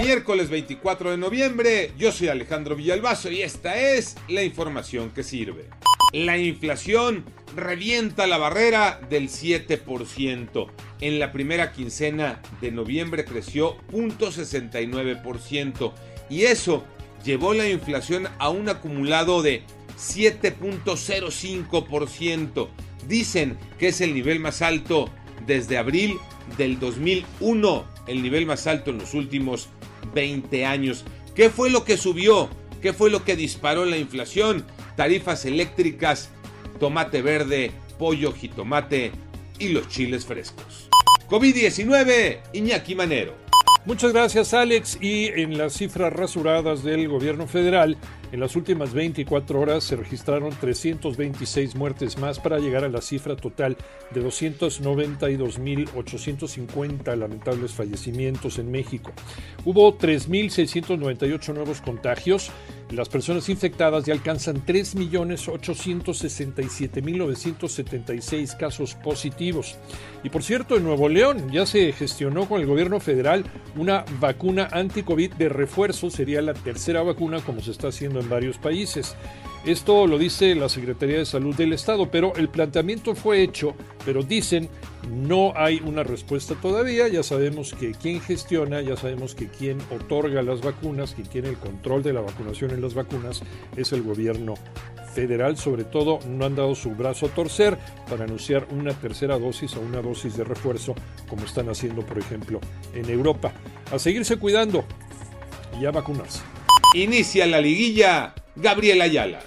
Miércoles 24 de noviembre, yo soy Alejandro Villalbazo y esta es la información que sirve. La inflación revienta la barrera del 7%. En la primera quincena de noviembre creció 0.69% y eso llevó la inflación a un acumulado de 7.05%. Dicen que es el nivel más alto desde abril del 2001, el nivel más alto en los últimos 20 años. ¿Qué fue lo que subió? ¿Qué fue lo que disparó la inflación? tarifas eléctricas, tomate verde, pollo, jitomate y los chiles frescos. COVID-19, Iñaki Manero. Muchas gracias Alex y en las cifras rasuradas del gobierno federal, en las últimas 24 horas se registraron 326 muertes más para llegar a la cifra total de 292.850 lamentables fallecimientos en México. Hubo 3.698 nuevos contagios. Las personas infectadas ya alcanzan 3.867.976 casos positivos. Y por cierto, en Nuevo León ya se gestionó con el gobierno federal una vacuna anti-COVID de refuerzo. Sería la tercera vacuna como se está haciendo en varios países. Esto lo dice la Secretaría de Salud del Estado, pero el planteamiento fue hecho, pero dicen no hay una respuesta todavía. Ya sabemos que quien gestiona, ya sabemos que quien otorga las vacunas, quien tiene el control de la vacunación en las vacunas es el gobierno federal. Sobre todo, no han dado su brazo a torcer para anunciar una tercera dosis o una dosis de refuerzo, como están haciendo, por ejemplo, en Europa. A seguirse cuidando y a vacunarse. Inicia la liguilla Gabriel Ayala.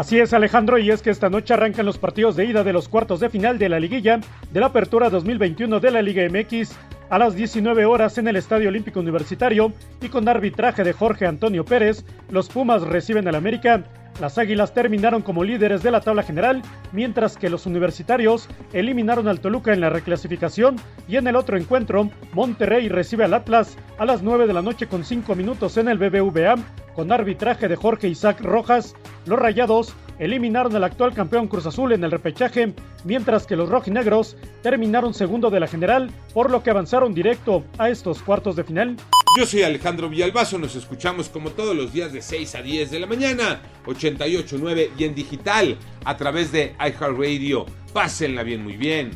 Así es Alejandro y es que esta noche arrancan los partidos de ida de los cuartos de final de la liguilla de la apertura 2021 de la Liga MX a las 19 horas en el Estadio Olímpico Universitario y con arbitraje de Jorge Antonio Pérez, los Pumas reciben al América las Águilas terminaron como líderes de la tabla general, mientras que los universitarios eliminaron al Toluca en la reclasificación y en el otro encuentro, Monterrey recibe al Atlas a las 9 de la noche con 5 minutos en el BBVA, con arbitraje de Jorge Isaac Rojas. Los Rayados eliminaron al actual campeón Cruz Azul en el repechaje, mientras que los rojinegros terminaron segundo de la general, por lo que avanzaron directo a estos cuartos de final. Yo soy Alejandro Villalbazo, nos escuchamos como todos los días de 6 a 10 de la mañana, 88.9 y en digital a través de iHeartRadio. Pásenla bien, muy bien,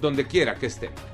donde quiera que estén.